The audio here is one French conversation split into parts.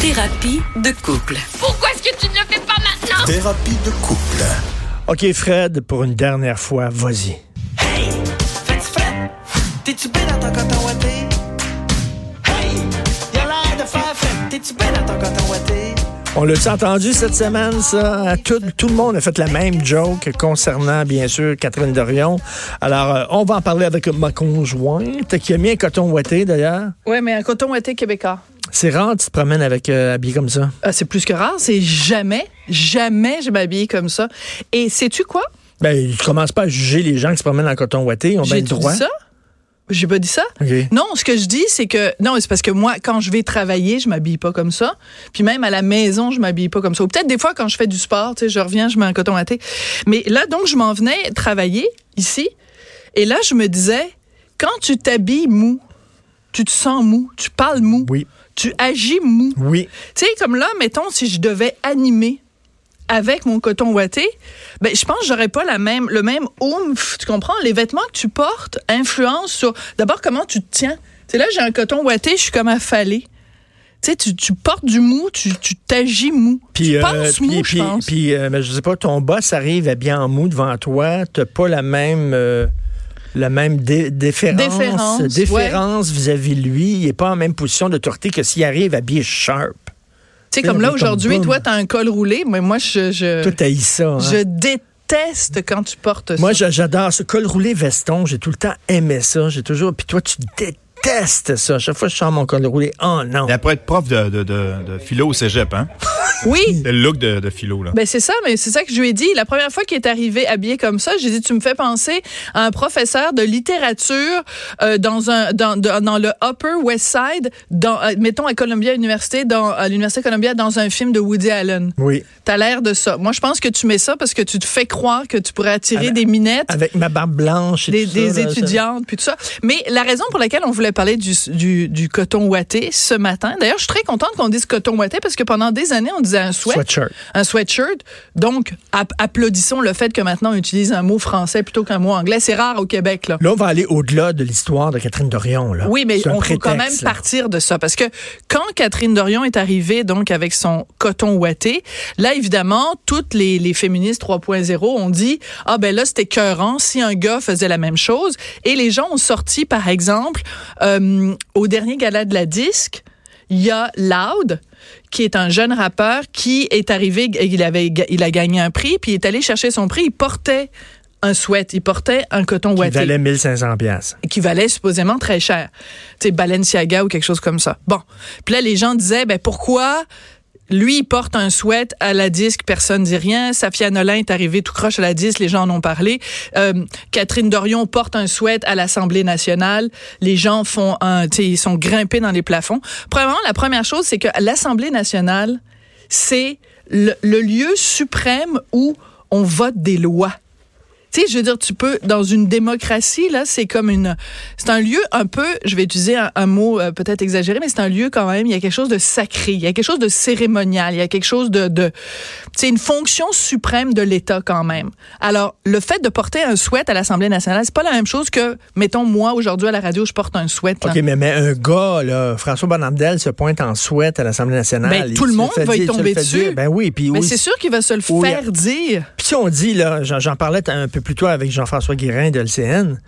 Thérapie de couple. Pourquoi est-ce que tu ne le fais pas maintenant? Thérapie de couple. OK, Fred, pour une dernière fois, vas-y. Hey, fais-tu fret? T'es-tu bien dans ton coton ouaté? Hey, y'a l'air de faire fret. T'es-tu bien dans ton coton ouaté? On l'a entendu cette semaine, ça? Tout, tout le monde a fait la même joke concernant, bien sûr, Catherine Dorion. Alors, euh, on va en parler avec ma conjointe, qui a mis un coton ouaté, d'ailleurs. Oui, mais un coton ouaté québécois. C'est rare, tu te promènes avec euh, habillé comme ça. Ah, c'est plus que rare. C'est jamais, jamais je m'habille comme ça. Et sais-tu quoi? Ben, je commence pas à juger les gens qui se promènent en coton ouaté. Le tout droit. dit ça? J'ai pas dit ça? Non, ce que je dis, c'est que non, c'est parce que moi, quand je vais travailler, je m'habille pas comme ça. Puis même à la maison, je m'habille pas comme ça. Ou peut-être des fois quand je fais du sport, tu sais, je reviens, je mets un coton ouaté. Mais là, donc, je m'en venais travailler ici, et là, je me disais, quand tu t'habilles mou, tu te sens mou, tu parles mou, Oui. Tu agis mou. Oui. Tu sais, comme là, mettons, si je devais animer avec mon coton ouaté, ben, je pense que j'aurais pas la même, le même oomph. Tu comprends? Les vêtements que tu portes influencent sur, d'abord, comment tu te tiens. Tu sais, là, j'ai un coton ouaté, je suis comme affalée. Tu sais, tu, tu portes du mou, tu tu t'agis mou. Puis, tu euh, penses mou, puis, je pense. puis, euh, je sais pas, ton boss arrive habillé en mou devant toi, t'as pas la même, euh, la même dé- déférence, Déférence, déférence vis-à-vis de lui. Il est pas en même position d'autorité que s'il arrive habillé sharp. Tu sais, comme là, aujourd'hui, toi, t'as un col roulé, mais moi, je, je, ça. hein. je déteste quand tu portes ça. Moi, j'a- j'adore ce col roulé veston. J'ai tout le temps aimé ça. J'ai toujours. Puis toi, tu détestes ça. À chaque fois que je sors mon col roulé, oh non. Elle pourrait être prof de, de, de, de philo au cégep, hein? Oui, C'est le look de, de philo, là. Ben c'est ça, mais c'est ça que je lui ai dit. La première fois qu'il est arrivé habillé comme ça, j'ai dit tu me fais penser à un professeur de littérature euh, dans un dans, dans, dans le Upper West Side, dans euh, mettons à Columbia University, dans à l'université Columbia, dans un film de Woody Allen. Oui. T'as l'air de ça. Moi, je pense que tu mets ça parce que tu te fais croire que tu pourrais attirer Avec- des minettes. Avec ma barbe blanche et Des, tout des ça, là, ça- étudiantes, puis tout ça. Mais la raison pour laquelle on voulait parler du, du, du coton ouaté ce matin, d'ailleurs, je suis très contente qu'on dise coton ouaté parce que pendant des années, on disait un sweat Sweatshirt. un sweatshirt. Donc, app- applaudissons le fait que maintenant on utilise un mot français plutôt qu'un mot anglais. C'est rare au Québec, là. Là, on va aller au-delà de l'histoire de Catherine Dorion. Là. Oui, mais on faut quand même prétexte, là. partir de ça parce que quand Catherine Dorion est arrivée donc avec son coton ouaté, là évidemment toutes les, les féministes 3.0 ont dit ah ben là c'était cœurant si un gars faisait la même chose et les gens ont sorti par exemple euh, au dernier gala de la disque il y a Loud qui est un jeune rappeur qui est arrivé il avait il a gagné un prix puis il est allé chercher son prix il portait un sweat, il portait un coton Qui ouaté valait 1500 pièces. qui valait supposément très cher. Tu sais, Balenciaga ou quelque chose comme ça. Bon. Puis là, les gens disaient, ben pourquoi lui, porte un sweat à la disque, personne dit rien. Safia Nolin est arrivée tout croche à la disque, les gens en ont parlé. Euh, Catherine Dorion porte un sweat à l'Assemblée nationale. Les gens font un, ils sont grimpés dans les plafonds. Premièrement, la première chose, c'est que l'Assemblée nationale, c'est le, le lieu suprême où on vote des lois. Tu sais, je veux dire, tu peux, dans une démocratie, là, c'est comme une, c'est un lieu un peu, je vais utiliser un, mot euh, peut-être exagéré, mais c'est un lieu quand même, il y a quelque chose de sacré, il y a quelque chose de cérémonial, il y a quelque chose de, de c'est une fonction suprême de l'État quand même. Alors, le fait de porter un sweat à l'Assemblée nationale, c'est pas la même chose que, mettons, moi, aujourd'hui, à la radio, je porte un sweat. là. OK, mais, mais un gars, là, François Bonnardel se pointe en sweat à l'Assemblée nationale. Ben, tout le monde va y tomber dessus. dire. Ben oui, puis Mais c'est sûr qu'il va se le Oui, faire dire. Puis si on dit, là, j'en parlais un peu plus tôt avec Jean-François Guérin de LCN,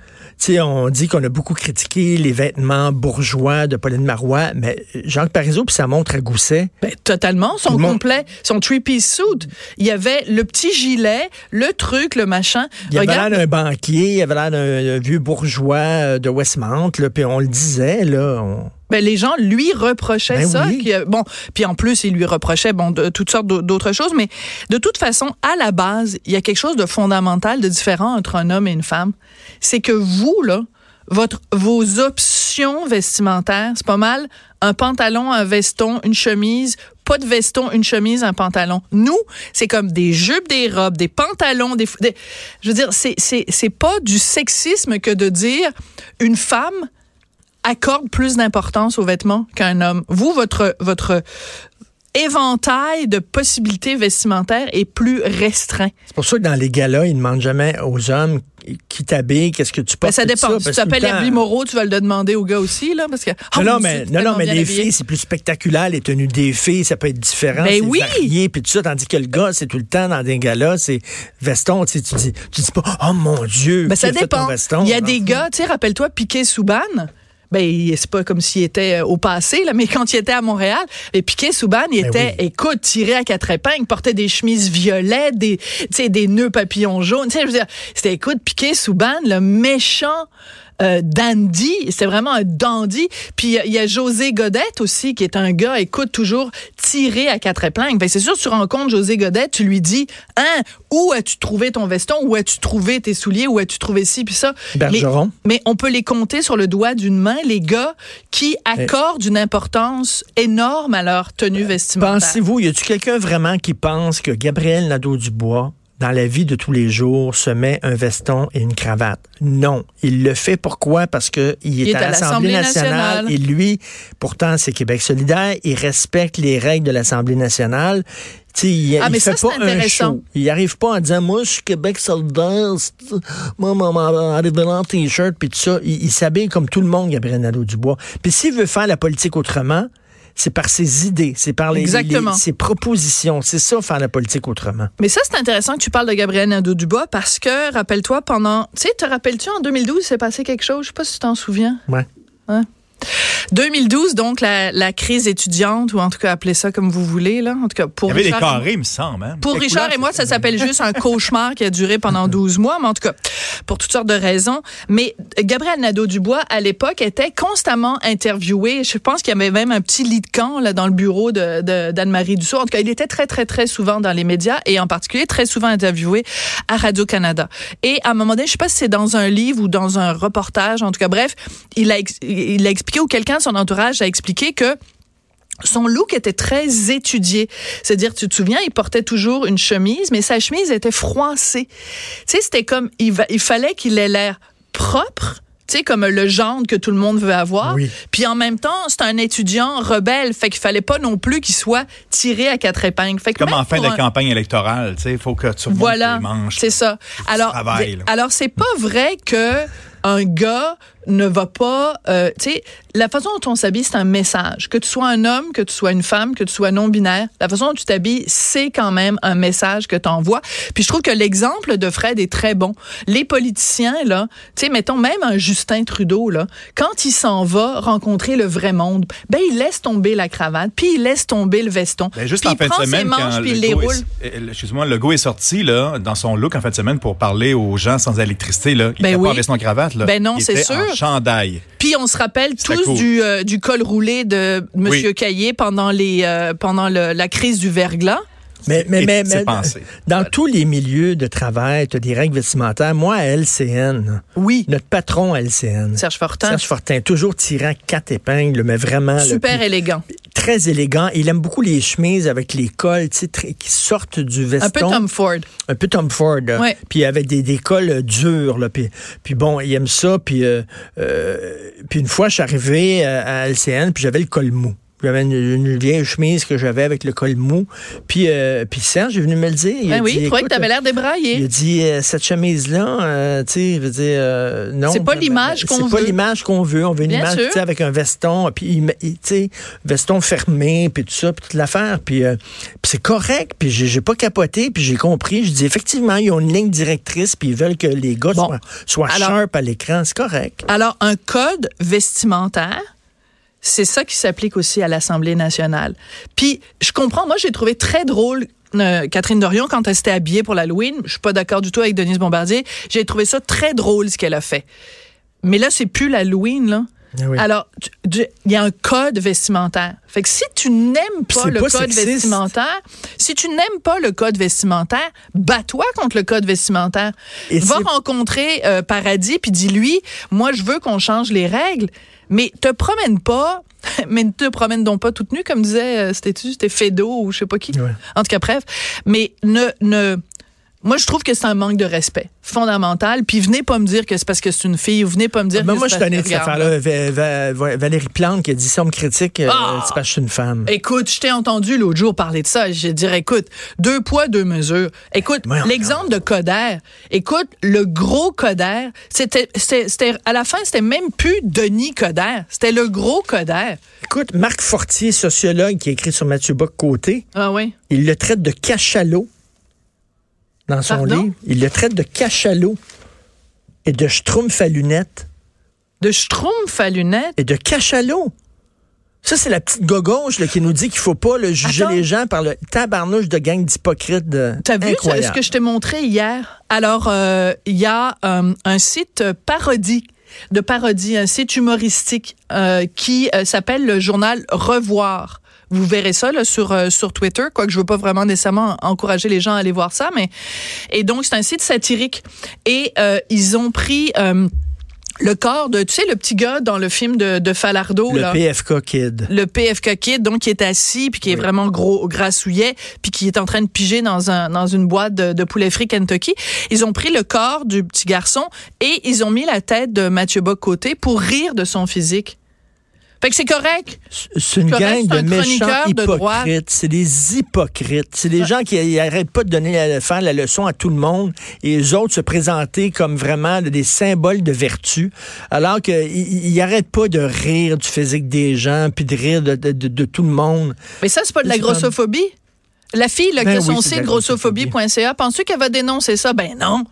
sais, on dit qu'on a beaucoup critiqué les vêtements bourgeois de Pauline Marois, mais Jacques Parizeau puis sa montre à gousset, Ben, totalement. Son complet, son three-piece suit. Il y avait le petit gilet, le truc, le machin. il avait l'air Regarde, d'un banquier, il avait l'air d'un vieux bourgeois euh, de Westmount, puis on le disait, là. on- ben, les gens lui reprochaient Ben ça. oui. qui, euh, bon, puis en plus, ils lui reprochaient bon, de, toutes sortes d'au- d'autres choses. Mais de toute façon, à la base, il y a quelque chose de fondamental, de différent entre un homme et une femme. C'est que vous, là, votre, vos options vestimentaires, c'est pas mal un pantalon, un veston, une chemise, pas de veston, une chemise, un pantalon. Nous, c'est comme des jupes, des robes, des pantalons, des, des- je veux dire, c'est c'est c'est pas du sexisme que de dire une femme accorde plus d'importance aux vêtements qu'un homme. Vous, votre votre éventail de possibilités vestimentaires est plus restreint. C'est pour ça que dans les galas, ils demandent jamais aux hommes qui t'habille, qu'est-ce que tu Ben, portes. ça tout dépend. si tu t'appelles Herbie Moreau, tu vas le demander au gars aussi, là, parce que. Ah, Non, non, mais, non, non, mais les habillé. filles, c'est plus spectaculaire. Les tenues des filles, ça peut être différent. Ben oui! varié, puis tout ça. Tandis que le gars, c'est tout le temps dans des galas, c'est veston. Tu sais, tu dis, tu dis pas, oh mon Dieu, Ben, ça dépend. veston? Il y a Non. des gars, tu sais, rappelle-toi Piquet Souban. Ben, c'est pas comme s'il était euh, au passé, là, mais quand il était à Montréal, et Piquet Souban, il Ben était, oui. écoute, tiré à quatre épingles, portait des chemises violettes, des, tu sais, des nœuds papillons jaunes. Tu sais, je veux dire, c'était, écoute, Piquet Souban, le méchant euh, dandy, c'était vraiment un dandy. Puis il y a- il y, a José Godette aussi, qui est un gars, écoute, toujours tiré à quatre épingles. Ben, c'est sûr, tu rencontres José Godette, tu lui dis, hein, où as-tu trouvé ton veston, où as-tu trouvé tes souliers, où as-tu trouvé ci, puis ça. Bergeron. Mais, mais on peut les compter sur le doigt d'une main, les gars qui accordent une importance énorme à leur tenue vestimentaire. Pensez-vous, y a-tu quelqu'un vraiment qui pense que Gabriel Nadeau-Dubois, dans la vie de tous les jours, se met un veston et une cravate? Non. Il le fait pourquoi? Parce que il est, à l'Assemblée nationale, et lui, pourtant, c'est Québec solidaire, il respecte les règles de l'Assemblée nationale. Tu sais, il, Ah, il mais fait ça, pas un show. Il arrive pas en disant, moi, je suis Québec solidaire, moi, arrive en t-shirt, puis tout ça. Il, il s'habille comme tout le monde, Gabriel Nadeau-Dubois. Puis s'il veut faire la politique autrement, c'est par ses idées, c'est par les, Exactement. les- ses propositions. C'est ça, faire la politique autrement. Mais ça, c'est intéressant que tu parles de Gabriel Nadeau-Dubois parce que, rappelle-toi, pendant... Tu sais, te rappelles-tu, en 2012, il s'est passé quelque chose? Je sais pas si tu t'en souviens. Ouais. 2012, donc, la, la crise étudiante, ou en tout cas, appelez ça comme vous voulez, là. En tout cas, Il pour y avait des carrés, il me semble. hein. Pour Richard et moi, ça s'appelle juste un cauchemar qui a duré pendant 12 mois, mais en tout cas, pour toutes sortes de raisons. Mais Gabriel Nadeau-Dubois, à l'époque, était constamment interviewé. Je pense qu'il y avait même un petit lit de camp là, dans le bureau d'Anne-Marie Dussault. En tout cas, il était très, très, très souvent dans les médias et en particulier très souvent interviewé à Radio-Canada. Et à un moment donné, je sais pas si c'est dans un livre ou dans un reportage, en tout cas, bref, il a, il a expliqué ou quelqu'un de son entourage a expliqué que son look était très étudié. C'est-à-dire, tu te souviens, il portait toujours une chemise, mais sa chemise était froissée. Tu sais, c'était comme, il, va- il fallait qu'il ait l'air propre. Tu sais, comme le genre que tout le monde veut avoir. Oui. Puis en même temps, c'est un étudiant rebelle. Fait qu'il fallait pas non plus qu'il soit tiré à quatre épingles. Fait que Comme en fin de un- campagne électorale, tu sais, il faut que tu voilà, manches. c'est ça. Alors, travailles, là. alors c'est pas vrai que un gars ne va pas, euh, tu sais, la façon dont on s'habille, c'est un message. Que tu sois un homme, que tu sois une femme, que tu sois non-binaire, la façon dont tu t'habilles, c'est quand même un message que tu envoies. Puis je trouve que l'exemple de Fred est très bon. Les politiciens, là, tu sais, mettons même un Justin Trudeau, là, quand il s'en va rencontrer le vrai monde, ben il laisse tomber la cravate, puis il laisse tomber le veston. Ben, juste puis en il fin de prend ses semaine, manches, quand puis il le les roule. euh, excuse-moi, le go est sorti là, dans son look en fin de semaine pour parler aux gens sans électricité. Là. Il Ben oui. pas en veston Là. Ben non, c'est sûr. En chandail. Puis on se rappelle tous cool. du, euh, du col roulé de Monsieur Oui. Caillé pendant les euh, pendant le- la crise du verglas. Mais, mais, mais, mais pensé. dans tous les milieux de travail, tu as des règles vestimentaires. Moi, à LCN, Oui. notre patron à LCN, Serge Fortin. Serge Fortin, toujours tirant quatre épingles, mais vraiment... là, Super puis élégant. très élégant. Il aime beaucoup les chemises avec les cols tu sais, très- qui sortent du veston. Un peu Tom Ford. Un peu Tom Ford. là. Ouais. Puis avec des, des cols euh, durs. Là. Puis, puis bon, il aime ça. Puis, euh, euh, puis une fois, je suis arrivé euh, à LCN, puis j'avais le col mou. J'avais une, une vieille chemise que j'avais avec le col mou. Puis, euh, puis Serge est venu me le dire. Il a Ben oui, dit, il trouvait que tu avais l'air il a débraillé. dit euh, cette chemise-là, euh, tu sais, je veux dire, non. C'est pas ben, l'image ben, qu'on C'est pas veut. l'image qu'on veut. On veut une Bien image, tu sais, avec un veston, puis il il- tu sais, veston fermé, puis tout ça, puis toute l'affaire, puis c'est correct, puis j'ai j'ai pas capoté, puis j'ai compris. Je dis effectivement, ils ont une ligne directrice, puis ils veulent que les gars Bon. soient, soient Alors- sharp à l'écran, c'est correct. Alors, un code vestimentaire, c'est ça qui s'applique aussi à l'Assemblée nationale. Puis, je comprends, moi, j'ai trouvé très drôle euh, Catherine Dorion quand elle s'était habillée pour l'Halloween. Je suis pas d'accord du tout avec Denise Bombardier. J'ai trouvé ça très drôle ce qu'elle a fait. Mais là, c'est plus l'Halloween, là. Ah oui. Alors, il y a un code vestimentaire. Fait que si tu n'aimes pas le pas code sexiste. vestimentaire, si tu n'aimes pas le code vestimentaire, bats-toi contre le code vestimentaire. Et Va rencontrer euh, Paradis puis dis-lui, moi je veux qu'on change les règles, mais te promène pas, mais ne te promène donc pas toute nue comme disait, euh, c'était-tu, c'était Fedo ou je sais pas qui? Ouais. En tout cas, bref, mais ne ne Moi, je trouve que c'est un manque de respect fondamental. Puis venez pas me dire que c'est parce que c'est une fille, ou venez pas me dire Ben, que moi, je c'est suis parce tanné que de cette affaire-là. Va- va- va- Valérie Plante qui a dit ça, on me critique, euh, Ah! c'est parce que je suis une femme. Écoute, je t'ai entendu l'autre jour parler de ça. Je dirais, écoute, deux poids, deux mesures. Écoute, l'exemple de Coder. Écoute, le gros Coder, c'était, c'était, c'était- à la fin, c'était même plus Denis Coder. C'était le gros Coder. Écoute, Marc Fortier, sociologue, qui a écrit sur Mathieu Bock-Côté, Ah oui. il le traite de cachalot dans son Pardon? livre. Il le traite de cachalot et de schtroumpf à lunettes De Schtroumpf à lunettes. et de cachalot. Ça, c'est la petite gauche qui nous dit qu'il faut pas le juger Attends. les gens par le tabarnouche de gang d'hypocrites. de- T'as vu Incroyable. ce que je t'ai montré hier? Alors, euh, il y a euh, un site parodie de parodie, un site humoristique euh, qui s'appelle le journal Revoir. Vous verrez ça là, sur euh, sur Twitter, quoique je veux pas vraiment nécessairement encourager les gens à aller voir ça, mais et donc c'est un site satirique et euh, ils ont pris euh, le corps de, tu sais, le petit gars dans le film de, de Falardeau Le là PFK Kid. le PFK Kid, donc qui est assis puis qui est vraiment gros grassouillet puis qui est en train de piger dans un dans une boîte de, de poulet frit Kentucky. Ils ont pris le corps du petit garçon et ils ont mis la tête de Mathieu Bock côté pour rire de son physique. Fait que c'est correct. C'est une Correct, gang de un méchants de hypocrites. C'est des hypocrites. C'est des gens qui n'arrêtent pas de donner la, faire la leçon à tout le monde et les autres se présenter comme vraiment des symboles de vertu, alors qu'ils n'arrêtent pas de rire du physique des gens puis de rire de, de- de- de tout le monde. Mais ça c'est pas de la grossophobie? La fille là, Ben qui a oui, son site grossophobie.ca, penses-tu qu'elle va dénoncer ça? Ben non.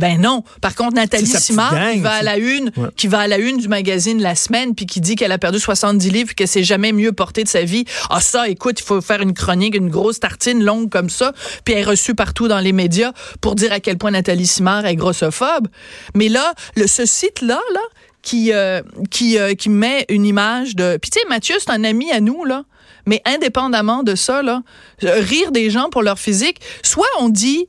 Ben non. Par contre, Nathalie Simard, qui gang, va à c'est- la une, Ouais. qui va à la une du magazine La Semaine, puis qui dit qu'elle a perdu 70 livres, qu'elle s'est jamais mieux portée de sa vie. Ah ça, écoute, il faut faire une chronique, une grosse tartine longue comme ça, puis elle est reçue partout dans les médias pour dire à quel point Nathalie Simard est grossophobe. Mais là, le, ce site-là, là, qui euh, qui euh, qui met une image de. Puis tu sais, Mathieu, c'est un ami à nous là. Mais indépendamment de ça, là, euh, rire des gens pour leur physique, soit on dit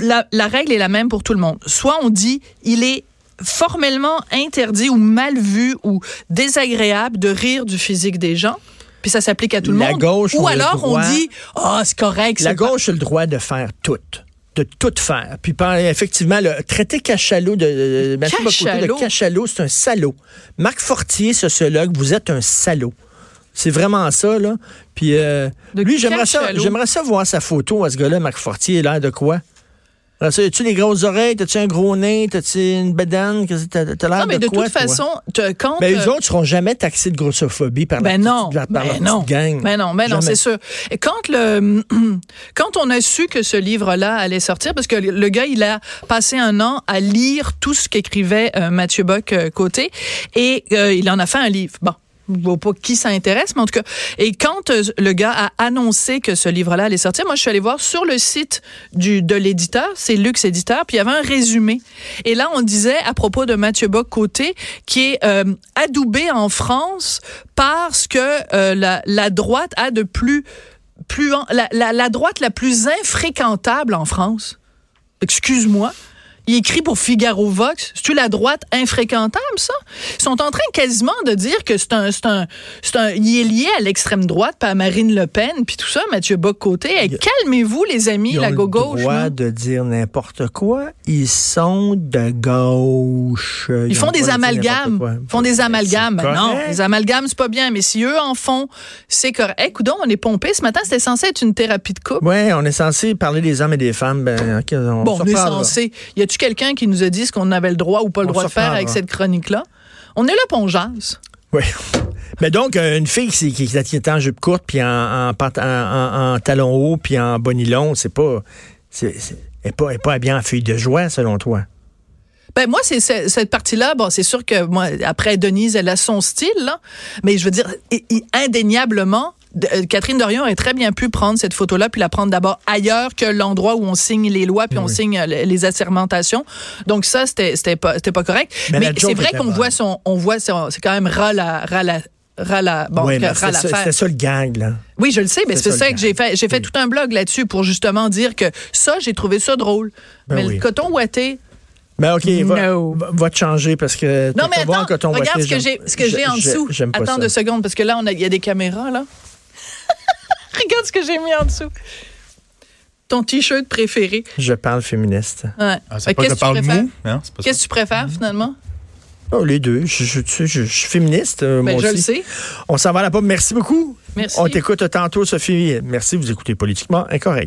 la, la règle est la même pour tout le monde. Soit on dit il est formellement interdit ou mal vu ou désagréable de rire du physique des gens. Puis ça s'applique à tout le La monde. gauche ou alors on dit ah c'est correct. La pas- gauche a le droit de faire tout. De tout faire. Puis effectivement, le traiter cachalot de, de Cachalot? c'est un salaud. Marc Fortier, sociologue, vous êtes un salaud. C'est vraiment ça, là. Puis euh, lui, j'aimerais ça, cachalot? j'aimerais ça voir sa photo à ce gars-là, Marc Fortier, il a l'air de quoi? As-tu des grosses oreilles? T'as-tu un gros nez? T'as-tu une que T'as l'air Non, mais de, quoi, toute toi? façon, te- quand Ben, euh, eux autres seront jamais taxés de grossophobie par la Ben non, petite, par la ben petite non, gang. ben non, ben non, c'est sûr. Et quand le, quand on a su que ce livre-là allait sortir, parce que le gars, il a passé un an à lire tout ce qu'écrivait euh, Mathieu Bock euh, côté, et euh, il en a fait un livre. Bon. Je vois pas qui ça intéresse, mais en tout cas. Et quand euh, le gars a annoncé que ce livre-là allait sortir, moi, je suis allée voir sur le site du, de l'éditeur, c'est Lux Éditeur, puis il y avait un résumé. Et là, on disait, à propos de Mathieu Bock côté, qui est euh, adoubé en France parce que euh, la, la droite a de plus, plus la, la, la droite la plus infréquentable en France. Excuse-moi. Il écrit pour Figaro Vox. C'est-tu la droite infréquentable, ça? Ils sont en train quasiment de dire que c'est un, c'est un, c'est un, il est lié à l'extrême droite, pas à Marine Le Pen, puis tout ça, Mathieu. Hey, Calmez-vous, les amis, Ils ont la le gauche. droit là. de dire n'importe quoi. Ils sont de gauche. Ils font des amalgames. Ils font des amalgames. Non, les amalgames, c'est pas bien. Mais si eux en font, c'est correct. Hey, coudonc, on est pompé. Ce matin, c'était censé être une thérapie de couple. Oui, on est censé parler des hommes et des femmes. Ben, ok, on Bon, on est censé. Y a-tu quelqu'un qui nous a dit ce qu'on avait le droit ou pas le On droit de faire avec cette chronique-là? On est là pour on jase. Oui. Mais donc, euh, une fille qui, qui, qui est en jupe courte, puis en, en, pant- en, en- en talons hauts, puis en bonilon, c'est pas. Elle n'est pas, elle est pas bien en fille de joie, selon toi? Ben moi, c'est c'est- cette partie-là. Bon, c'est sûr que moi, après Denise, elle a son style, là. Mais je veux dire, indéniablement, Catherine Dorion aurait très bien pu prendre cette photo-là puis la prendre d'abord ailleurs que l'endroit où on signe les lois puis on signe euh, les assermentations. Donc ça, c'était pas pas correct. Mais Mais, c'est vrai qu'on voit son, on voit c'est quand même ras la ras la bon mais c'était ça, le gag, là. Oui, je le sais, mais C'est c'est ça, que j'ai fait. J'ai fait tout un blog là-dessus pour justement dire que ça, j'ai trouvé ça drôle. Ben mais oui. le coton ouaté, Ben, OK, va, No. va, te changer parce que. Non, mais attends, regarde ouaté, ce que j'ai, en dessous. Attends ça. deux secondes, parce que là, a- il y a des caméras, là. regarde ce que j'ai mis en dessous. ton t-shirt préféré. Je parle féministe. Ouais. Ah, c'est pas qu'est-ce que parle mou. Qu'est-ce que tu préfères finalement? Oh, les deux. Je, je, tu sais, je- je suis féministe, euh, Ben, moi je aussi. le sais. On s'en va à la pub. Merci beaucoup. Merci. On t'écoute tantôt, Sophie. Merci. Vous écoutez Politiquement Incorrect.